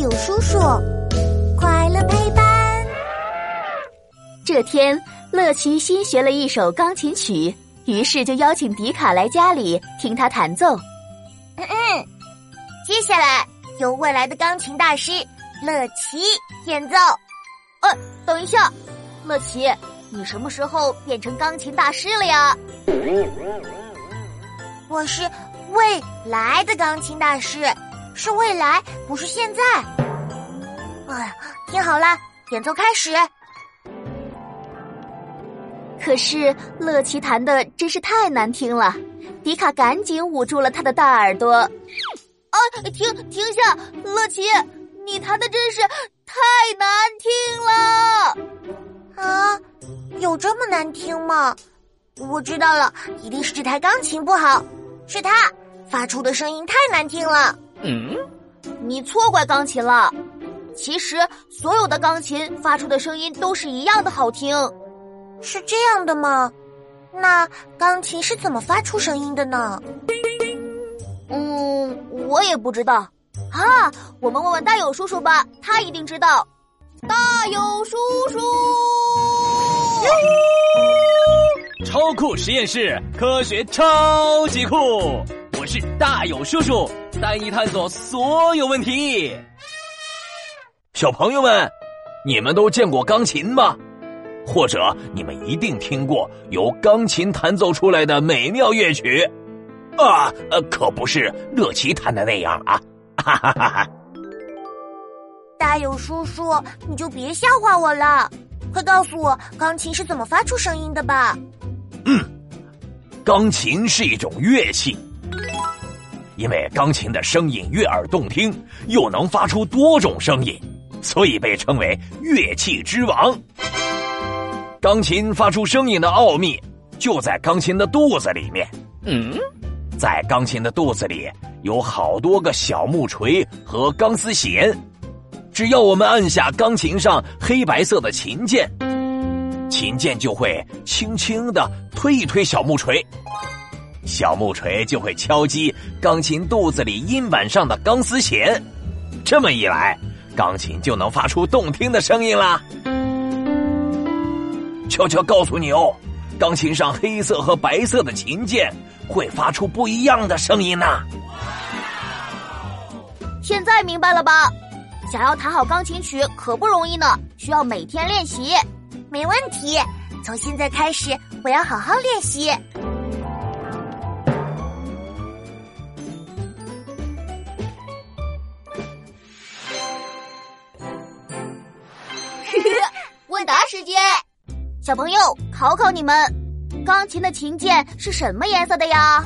友叔叔，快乐陪伴。这天，乐奇新学了一首钢琴曲，于是就邀请迪卡来家里听他弹奏。嗯嗯，接下来由未来的钢琴大师乐奇演奏。呃，等一下，乐奇，你什么时候变成钢琴大师了呀？我是未来的钢琴大师。是未来，不是现在。哎，听好了，演奏开始。可是乐奇弹的真是太难听了，迪卡赶紧捂住了他的大耳朵。啊，停停下，乐奇，你弹的真是太难听了。啊，有这么难听吗？我知道了，一定是这台钢琴不好，是它发出的声音太难听了。嗯，你错怪钢琴了。其实所有的钢琴发出的声音都是一样的好听，是这样的吗？那钢琴是怎么发出声音的呢？嗯，我也不知道。啊，我们问问大友叔叔吧，他一定知道。大友叔叔，超酷实验室，科学超级酷。我是大友叔叔，带你探索所有问题。小朋友们，你们都见过钢琴吗？或者你们一定听过由钢琴弹奏出来的美妙乐曲？啊，呃，可不是乐奇弹的那样啊！哈哈哈哈！大友叔叔，你就别笑话我了，快告诉我钢琴是怎么发出声音的吧。嗯，钢琴是一种乐器。因为钢琴的声音悦耳动听，又能发出多种声音，所以被称为乐器之王。钢琴发出声音的奥秘就在钢琴的肚子里面。嗯，在钢琴的肚子里有好多个小木锤和钢丝弦，只要我们按下钢琴上黑白色的琴键，琴键就会轻轻的推一推小木锤。小木锤就会敲击钢琴肚子里音板上的钢丝弦，这么一来，钢琴就能发出动听的声音啦。悄悄告诉你哦，钢琴上黑色和白色的琴键会发出不一样的声音呢。现在明白了吧？想要弹好钢琴曲可不容易呢，需要每天练习。没问题，从现在开始我要好好练习。姐姐，小朋友考考你们，钢琴的琴键是什么颜色的呀？